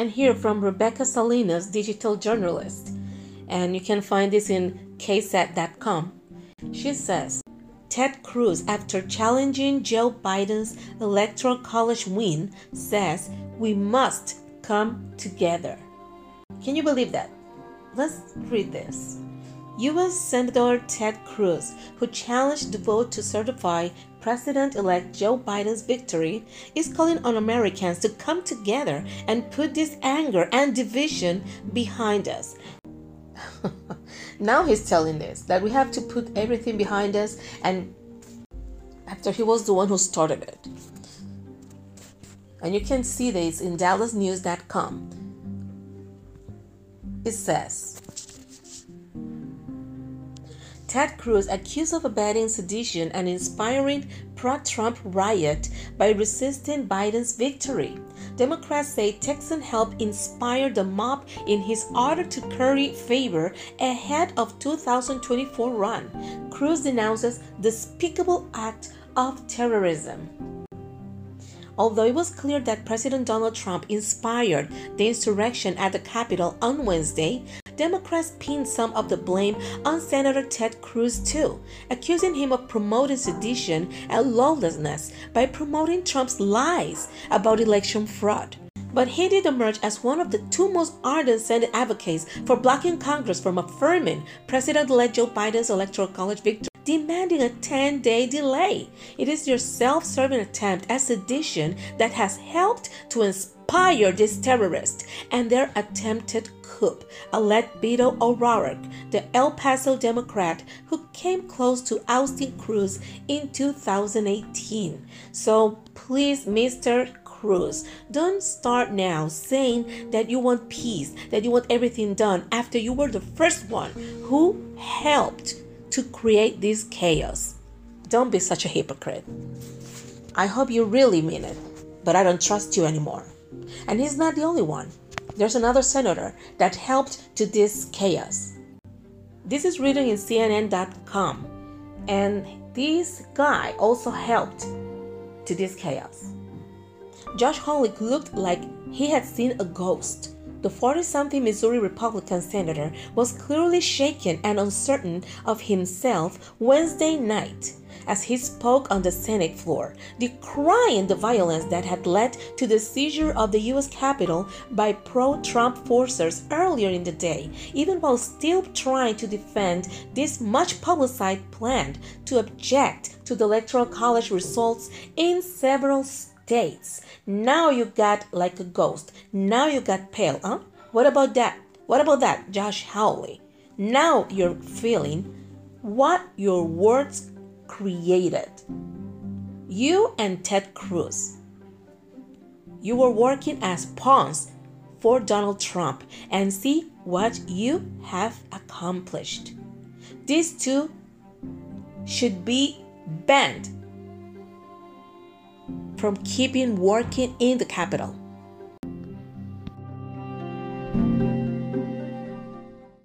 And hear hmm. from Rebecca Salinas, digital journalist. And you can find this in ksat.com. She says, Ted Cruz, after challenging Joe Biden's electoral college win, says we must come together. Can you believe that? Let's read this. U.S. Senator Ted Cruz, who challenged the vote to certify President elect Joe Biden's victory, is calling on Americans to come together and put this anger and division behind us. now he's telling this that we have to put everything behind us, and after he was the one who started it. And you can see this in dallasnews.com. It says, Ted Cruz accused of abetting sedition and inspiring pro-Trump riot by resisting Biden's victory. Democrats say Texan helped inspire the mob in his order to curry favor ahead of 2024 run. Cruz denounces despicable act of terrorism. Although it was clear that President Donald Trump inspired the insurrection at the Capitol on Wednesday, Democrats pinned some of the blame on Senator Ted Cruz too, accusing him of promoting sedition and lawlessness by promoting Trump's lies about election fraud. But he did emerge as one of the two most ardent Senate advocates for blocking Congress from affirming President elect Joe Biden's Electoral College victory, demanding a 10 day delay. It is your self serving attempt at sedition that has helped to inspire this terrorist and their attempted coup, elect Beto O'Rourke, the El Paso Democrat who came close to ousting Cruz in 2018. So please, Mr. Cruz, don't start now saying that you want peace, that you want everything done after you were the first one who helped to create this chaos. Don't be such a hypocrite. I hope you really mean it, but I don't trust you anymore. And he's not the only one there's another senator that helped to this chaos. This is written in CNN.com, and this guy also helped to this chaos. Josh Hawley looked like he had seen a ghost. The 40 something Missouri Republican senator was clearly shaken and uncertain of himself Wednesday night as he spoke on the Senate floor, decrying the violence that had led to the seizure of the U.S. Capitol by pro Trump forces earlier in the day, even while still trying to defend this much publicized plan to object to the Electoral College results in several states. Now you got like a ghost. Now you got pale, huh? What about that? What about that, Josh Hawley? Now you're feeling what your words created. You and Ted Cruz. You were working as pawns for Donald Trump and see what you have accomplished. These two should be banned from keeping working in the Capitol.